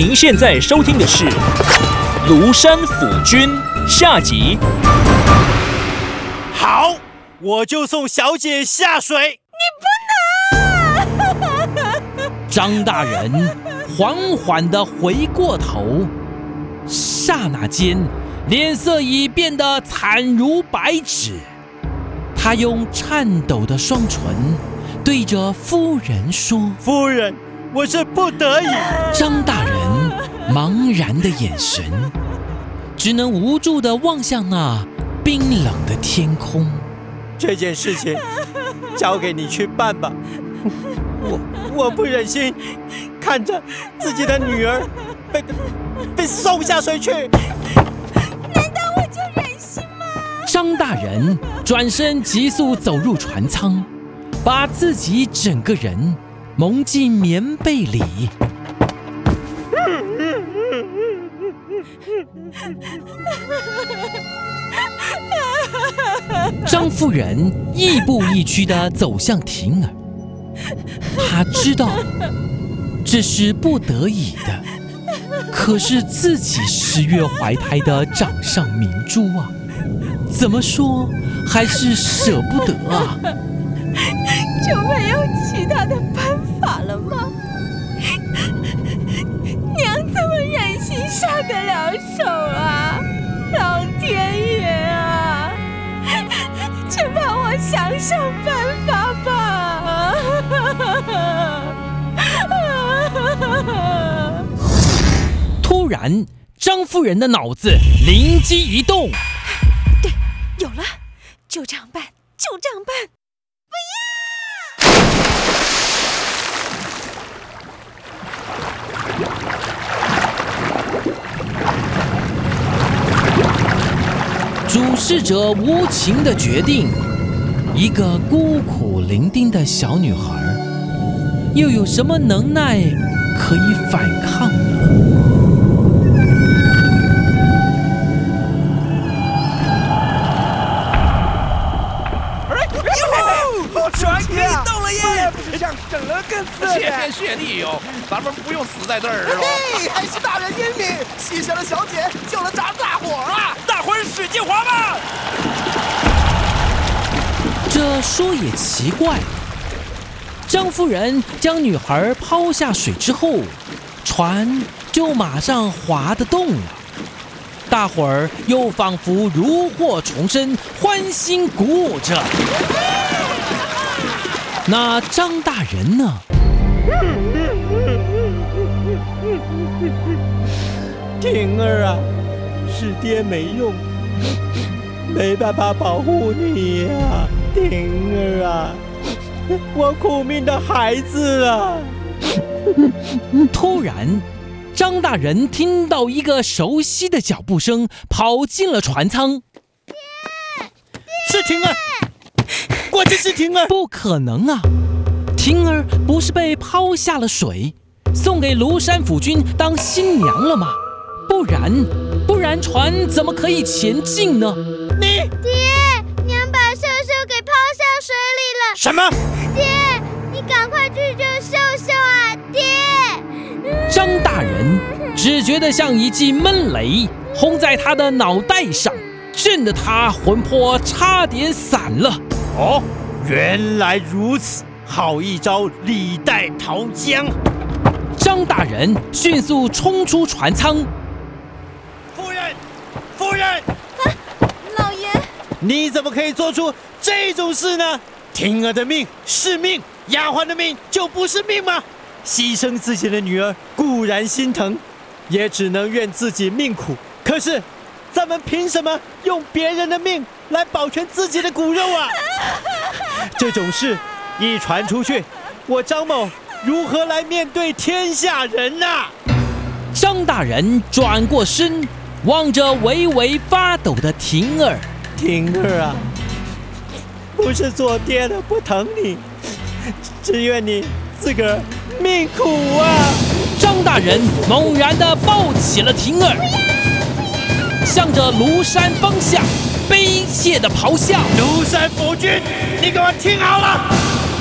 您现在收听的是《庐山府君》下集。好，我就送小姐下水。你不能 张大人缓缓地回过头，刹那间，脸色已变得惨如白纸。他用颤抖的双唇对着夫人说夫人，我是不得已。：“张大人茫然的眼神，只能无助地望向那冰冷的天空。这件事情交给你去办吧。我我不忍心看着自己的女儿被被送下水去。难道我就忍心吗张大人转身急速走入船舱，把自己整个人蒙进棉被里。张夫人亦步亦趋地走向婷儿，她知道这是不得已的，可是自己十月怀胎的掌上明珠啊！怎么说还是舍不得啊！就没有其他的办法了吗？娘怎么忍心下得了手啊？老天爷啊！请帮我想想办法吧！突然，张夫人的脑子灵机一动，对有了，就这样办，就这样办。主事者无情的决定，一个孤苦伶仃的小女孩，又有什么能耐可以反抗呢？船可以动了耶！不是这样整了更色谢天谢地哟，咱们不用死在这儿了。嘿，还是大人英明，牺牲了小姐，救了咱们大伙儿啊！使劲划吧！这说也奇怪，张夫人将女孩抛下水之后，船就马上划得动了。大伙儿又仿佛如获重生，欢欣鼓舞着。那张大人呢？婷儿啊，是爹没用，没办法保护你呀、婷儿啊，我苦命的孩子啊！突然，张大人听到一个熟悉的脚步声，跑进了船舱。是婷儿，果真是婷儿。不可能啊！婷儿不是被抛下了水，送给庐山府君当新娘了吗？不然，不然船怎么可以前进呢？你爹，娘把秀秀给抛下水里了。什么？爹，你赶快去救秀秀啊！爹，张大人只觉得像一记闷雷轰在他的脑袋上，震得他魂魄差点散了。哦，原来如此，好一招李代桃僵。张大人迅速冲出船舱，老爷，你怎么可以做出这种事呢？婷儿的命是命，丫鬟的命就不是命吗？牺牲自己的女儿固然心疼，也只能怨自己命苦。可是，咱们凭什么用别人的命来保全自己的骨肉啊？这种事一传出去，我张某如何来面对天下人呐、张大人转过身，望着微微发抖的婷儿，婷儿啊，不是做爹的不疼你，只愿你自个儿命苦啊！张大人猛然地抱起了婷儿，向着庐山方向悲切地咆哮。庐山府君，你给我听好了，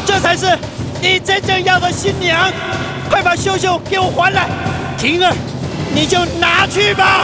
这才是你真正要的新娘，快把秀秀给我还来！婷儿，你就拿去吧。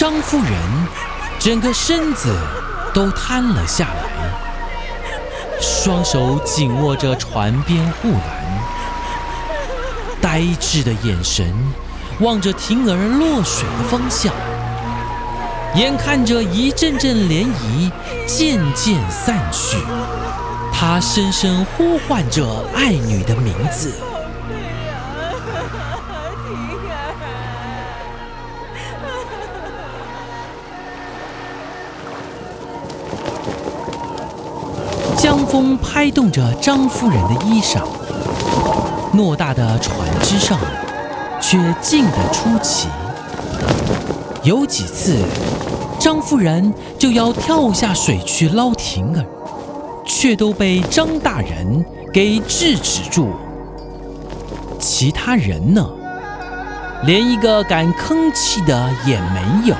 张夫人整个身子都瘫了下来，双手紧握着船边护栏，呆滞的眼神望着婷儿落水的方向。眼看着一阵阵涟漪渐渐散去，他深深呼唤着爱女的名字。风拍动着张夫人的衣裳，偌大的船只上，却静得出奇。有几次，张夫人就要跳下水去捞婷儿，却都被张大人给制止住。其他人呢，连一个敢吭气的也没有。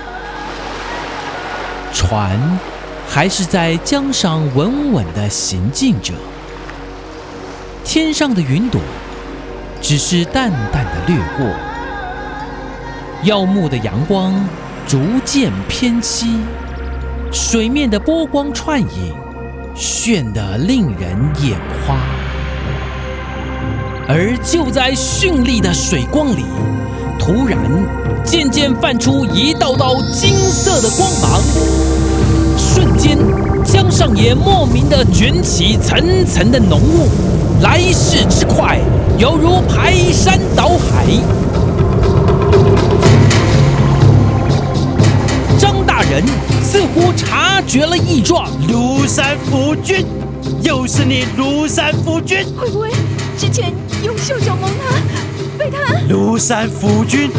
船还是在江上稳稳地行进着，天上的云朵只是淡淡的掠过。耀目的阳光逐渐偏西，水面的波光串影，炫得令人眼花。而就在绚丽的水光里，突然渐渐泛出一道道金色的光芒，瞬间江上也莫名的卷起层层的浓雾，来势之快，犹如排山倒海。张大人似乎察觉了异状，庐山夫君，又是你庐山夫君！会不会之前用秀秀蒙他，被他？庐山夫君，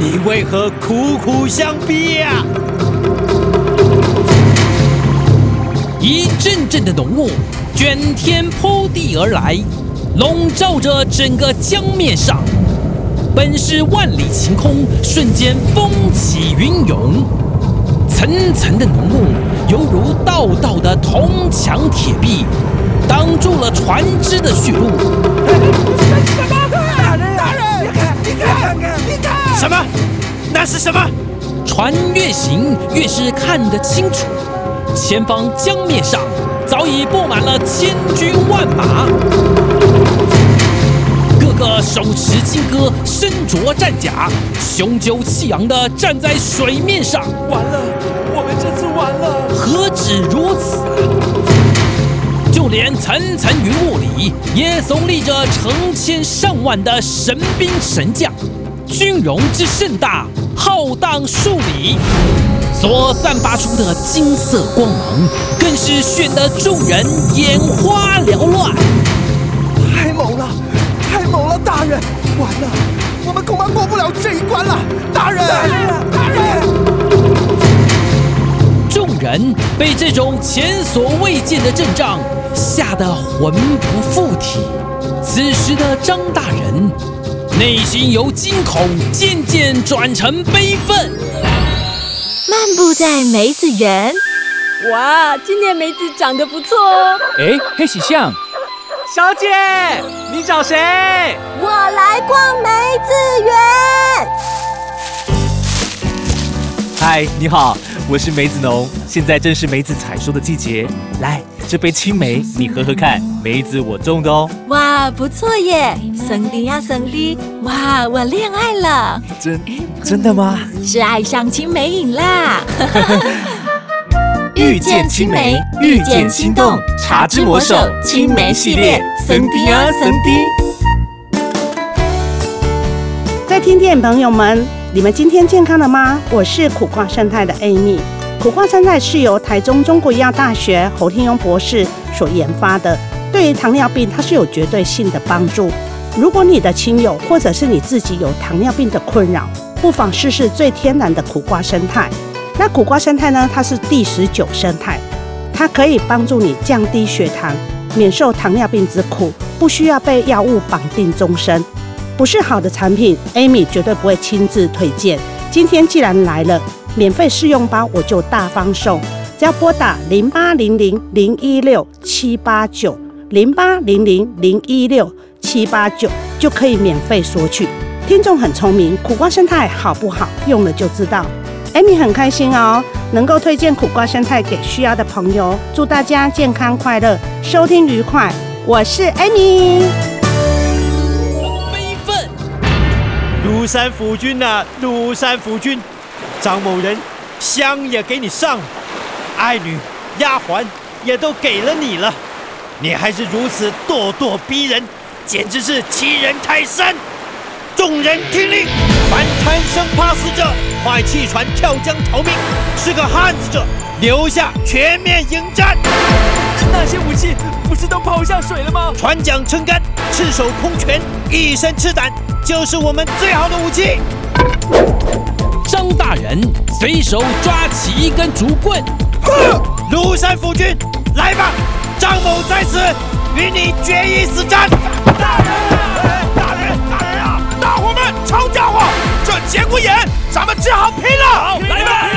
你为何苦苦相逼呀、一阵阵的浓雾卷天铺地而来，笼罩着整个江面上。本是万里晴空，瞬间风起云涌，层层的浓雾犹如道道的铜墙铁壁，挡住了船只的去路。什么？那是什么？船越行越是看得清楚，前方江面上早已布满了千军万马，个个手持金戈，身着战甲，雄赳气昂地站在水面上。完了，我们这次完了。何止如此！就连层层云雾里，也耸立着成千上万的神兵神将，军容之盛大，浩荡数里，所散发出的金色光芒，更是炫得众人眼花缭乱。太猛了，太猛了，大人！完了，我们恐怕过不了这一关了，大人！大人，大人！众人被这种前所未见的阵仗吓得魂不附体。此时的张大人，内心由惊恐渐渐转成悲愤。漫步在梅子园，哇，今年梅子长得不错哦。哎，黑喜象，小姐，你找谁？我来逛梅子园。嗨，你好，我是梅子农，现在正是梅子采收的季节。来，这杯青梅你喝喝看，梅子我种的哦。哇，不错耶！森迪呀，森迪，哇，我恋爱了，真真的吗？是爱上青梅瘾啦！遇见青梅，遇见心动，茶之魔手青梅系列，森迪呀，森迪。在听电朋友们，你们今天健康了吗？我是苦瓜生态的 Amy。苦瓜生态是由台中中国医药大学侯天庸博士所研发的，对于糖尿病它是有绝对性的帮助。如果你的亲友或者是你自己有糖尿病的困扰，不妨试试最天然的苦瓜生态。那苦瓜生态呢？它是第十九生态，它可以帮助你降低血糖，免受糖尿病之苦，不需要被药物绑定终身。不是好的产品，Amy 绝对不会亲自推荐。今天既然来了，免费试用包我就大方送，只要拨打零八零零零一六七八九零八零零零一六七八九就可以免费索取。听众很聪明，苦瓜生态好不好？用了就知道。Amy 很开心哦，能够推荐苦瓜生态给需要的朋友。祝大家健康快乐，收听愉快。我是 Amy。庐山府君呐、庐山府君，张某人香也给你上了，爱女、丫鬟也都给了你了，你还是如此咄咄逼人，简直是欺人太甚！众人听令，凡贪生怕死者，快弃船跳江逃命；是个汉子者，留下全面迎战。那些武器不是都抛下水了吗？船桨撑杆，赤手空拳，一身赤胆，就是我们最好的武器。张大人随手抓起一根竹棍，哼！庐山府君，来吧！张某在此，与你决一死战。大人，大人，大人啊！大伙们，抄家伙！这节骨眼，咱们只好拼了！来吧！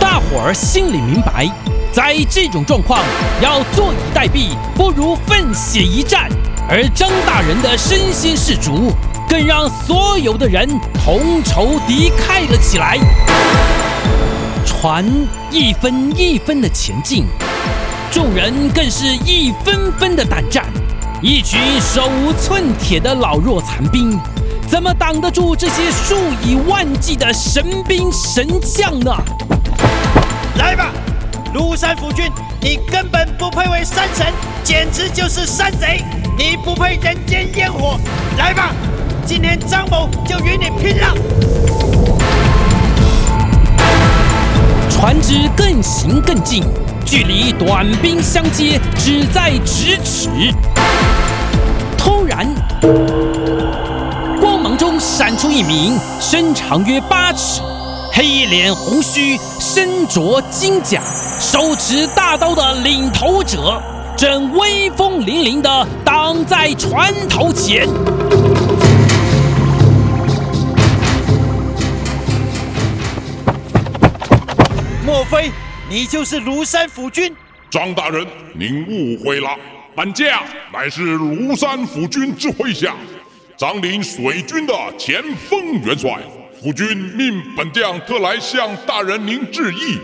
大伙儿心里明白，在这种状况，要坐以待毙，不如奋血一战。而张大人的身先士卒，更让所有的人同仇敌忾了起来。船一分一分的前进，众人更是一分分的胆战。一群手无寸铁的老弱残兵，怎么挡得住这些数以万计的神兵神将呢？来吧，庐山府君，你根本不配为山神，简直就是山贼！你不配人间烟火！来吧，今天张某就与你拼了！船只更行更近，距离短兵相接只在咫尺。突然，光芒中闪出一名身长约八尺、黑脸红须、身着金甲、手持大刀的领头者，正威风凛凛地挡在船头前。莫非你就是庐山府君？张大人，您误会了，本驾乃是庐山府君之麾下，掌领水军的前锋元帅。府君命本将特来向大人您致意，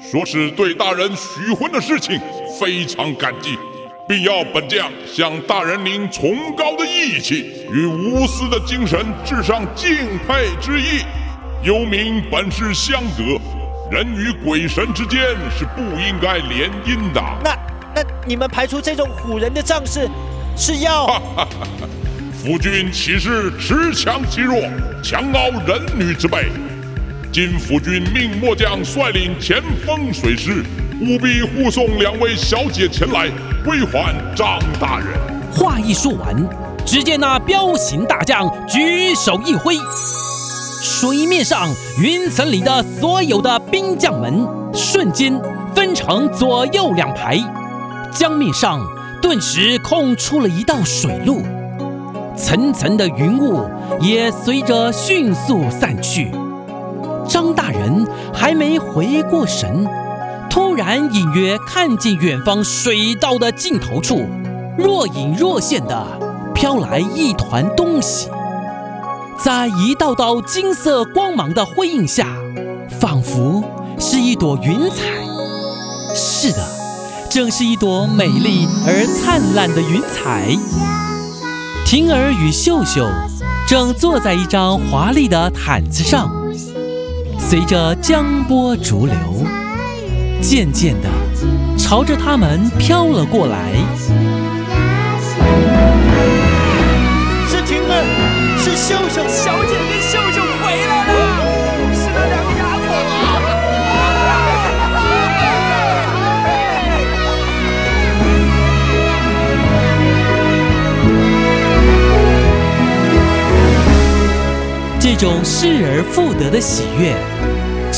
说是对大人许婚的事情非常感激，并要本将向大人您崇高的义气与无私的精神致上敬佩之意。幽冥本是相隔。人与鬼神之间是不应该联姻的。那那你们排除这种唬人的仗势，是要？夫君岂是恃强欺弱、强傲人女之辈？今夫君命末将率领前锋水师，务必护送两位小姐前来归还张大人。话一说完，只见那彪形大将举手一挥。水面上、云层里的所有的兵将们，瞬间分成左右两排，江面上顿时空出了一道水路，层层的云雾也随着迅速散去。张大人还没回过神，突然隐约看见远方水道的尽头处，若隐若现的飘来一团东西。在一道道金色光芒的辉映下，仿佛是一朵云彩。是的，正是一朵美丽而灿烂的云彩。婷儿与秀秀正坐在一张华丽的毯子上，随着江波逐流，渐渐地朝着他们飘了过来。是婷儿，是秀秀，小姐跟秀秀回来了，是那两个丫头 这种失而复得的喜悦，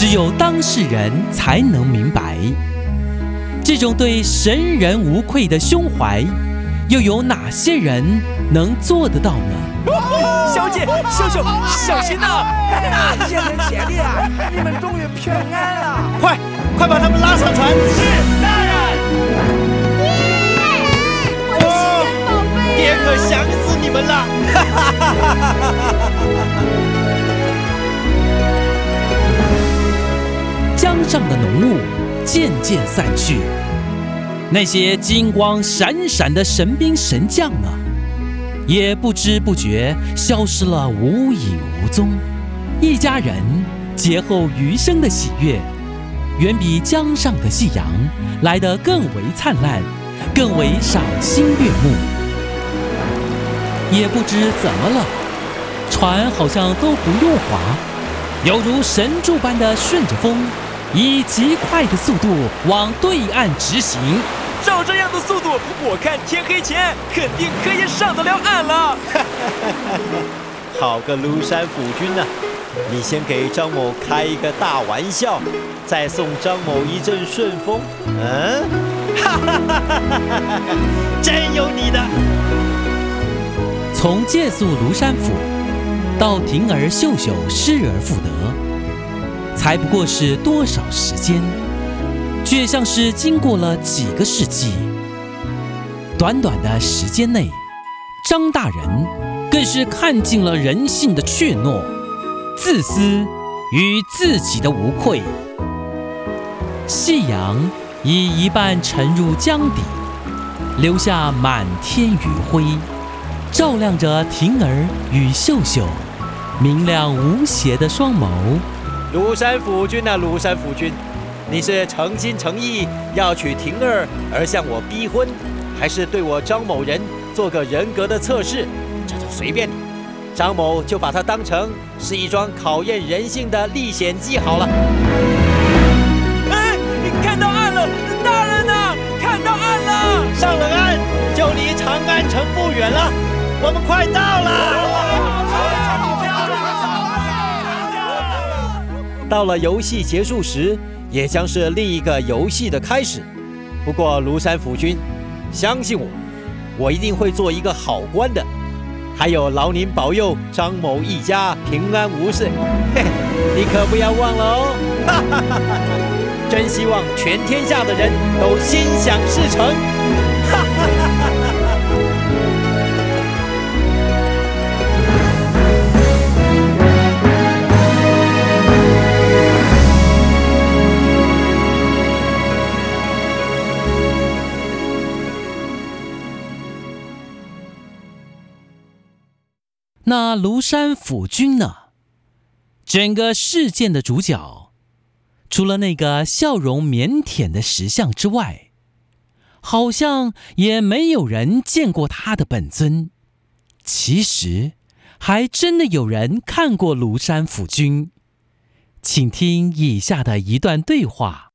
只有当事人才能明白。这种对神人无愧的胸怀，又有哪些人能做得到呢？小姐、秀秀，小心呐！谢天谢地啊，你们终于平安了！快，快把他们拉上船！是，大人。哦，爹可想死你们了！哈哈哈哈哈！上的浓雾渐渐散去，那些金光闪闪的神兵神将呢，也不知不觉消失了无影无踪。一家人劫后余生的喜悦，远比江上的夕阳来得更为灿烂，更为赏心悦目。也不知怎么了，船好像都不用划，犹如神助般的顺着风。以极快的速度往对岸直行，照这样的速度，我看天黑前肯定可以上得了岸了。好个庐山府君呐！你先给张某开一个大玩笑，再送张某一阵顺风。嗯，哈哈哈哈哈！真有你的！从借宿庐山府到婷儿秀秀失而复得。才不过是多少时间，却像是经过了几个世纪。短短的时间内，张大人更是看尽了人性的怯懦、自私与自己的无愧。夕阳已一半沉入江底，留下满天余晖，照亮着婷儿与秀秀明亮无邪的双眸。庐山府君呐，庐山府君，你是诚心诚意要娶婷儿而向我逼婚，还是对我张某人做个人格的测试？这就随便你。张某就把它当成是一桩考验人性的历险记好了。哎，看到岸了，大人呐，看到岸了！上了岸就离长安城不远了，我们快到了。到了游戏结束时，也将是另一个游戏的开始。不过庐山府君，相信我，我一定会做一个好官的。还有劳您保佑张某一家平安无事，嘿，你可不要忘了哦！哈哈哈哈真希望全天下的人都心想事成！那庐山府君呢？整个事件的主角，除了那个笑容腼腆的石像之外，好像也没有人见过他的本尊。其实，还真的有人看过庐山府君。请听以下的一段对话。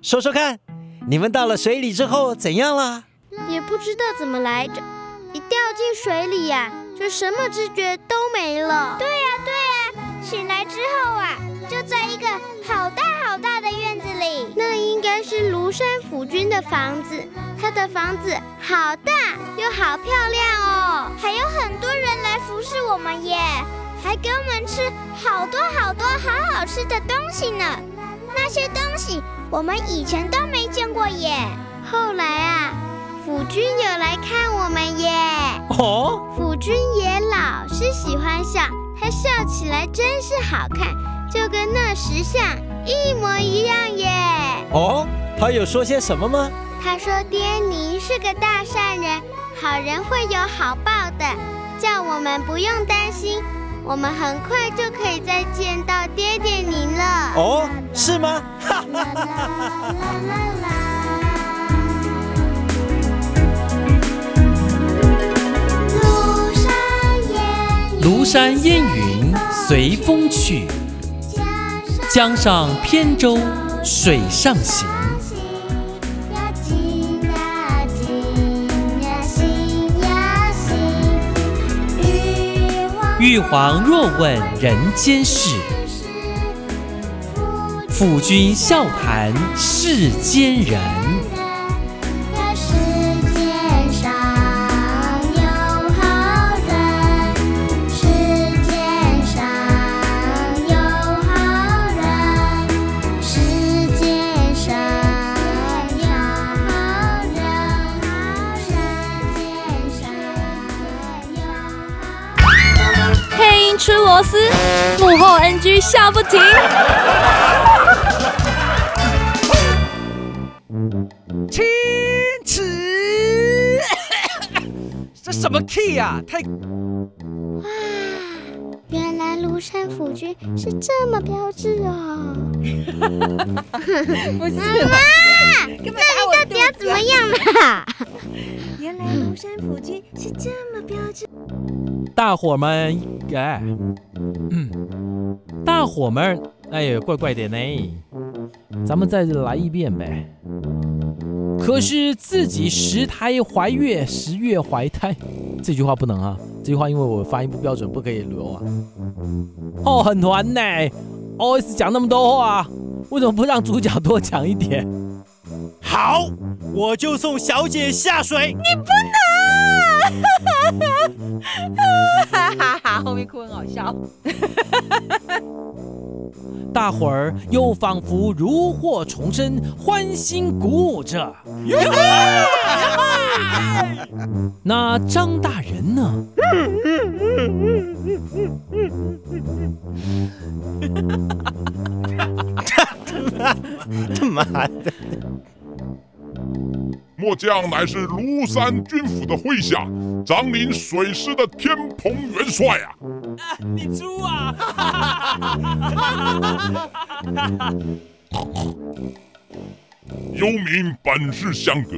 说说看，你们到了水里之后怎样了？也不知道怎么来着。进水里呀，就什么知觉都没了。对呀，对呀，醒来之后啊，就在一个好大好大的院子里。那应该是庐山府君的房子，他的房子好大又好漂亮哦，还有很多人来服侍我们耶，还给我们吃好多好多好好吃的东西呢。那些东西我们以前都没见过耶。后来啊。府君有来看我们耶！哦，府君也老是喜欢笑，他笑起来真是好看，就跟那石像一模一样耶。哦，他有说些什么吗？他说爹您是个大善人，好人会有好报的，叫我们不用担心，我们很快就可以再见到爹爹您了。哦，是吗？哈哈哈哈庐山烟云随风去，江上扁舟水上行。玉皇若问人间事，抚君笑谈世间人。螺丝，幕后 NG 笑不停。青瓷，这什么 key 啊？太……哇，原来庐山府君是这么标致哦。不是，妈妈，那你到底要怎么样嘛？原来庐山府君是这么标致。大伙们，哎，嗯，大伙们，哎呀，怪怪的呢，咱们再来一遍呗。可是自己十胎怀月，十月怀胎，这句话不能啊，这句话因为我发音不标准，不可以留啊。哦，很团呢，OS 讲那么多话，为什么不让主角多讲一点？好，我就送小姐下水。你不能。哈哈哈！后面哭很好笑。大伙儿又仿佛如获重生，欢欣鼓舞着。那张大人呢？他妈的！末将乃是庐山军府的麾下，掌领水师的天蓬元帅啊！你猪啊！幽冥本是相隔，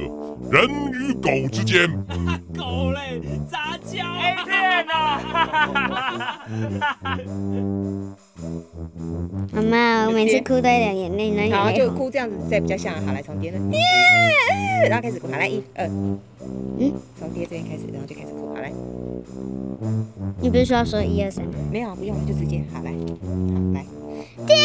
人与狗之间。狗嘞，杂交！A 片啊！妈妈，我每次哭都有点眼泪，那然后就哭这样子，再比较像。好，来从爹那，然后开始哭。好，来一二，嗯，从爹这边开始，然后就开始哭。好，来。你不是说要说一二三？没有，不用，就直接。好，来，好，来。爹。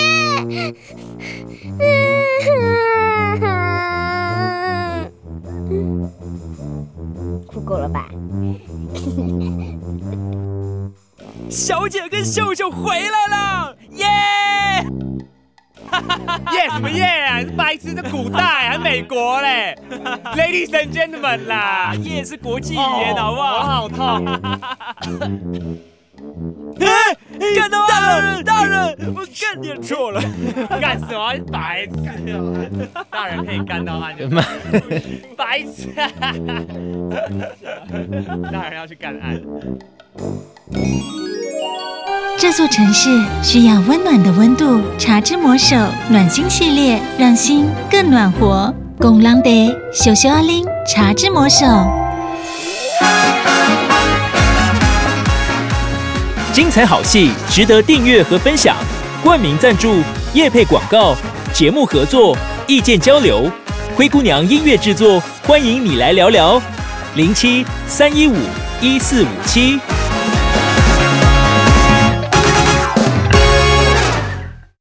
哭够了吧？小姐跟秀秀回来了，耶！耶什么耶啊？是白痴，这古代还美国嘞？Ladies and gentlemen 啦，耶是国际语言，好不好？我好痛。哎，干到大人，大人，我干点错了，干什么？白痴！大人可以干到案就白痴！大人要去干案。这座城市需要温暖的温度，茶之魔手暖心系列，让心更暖和。拱狼得秀秀阿玲，茶之魔手。精彩好戏值得订阅和分享，冠名赞助、业配广告、节目合作、意见交流，灰姑娘音乐制作，欢迎你来聊聊。零七三一五一四五七。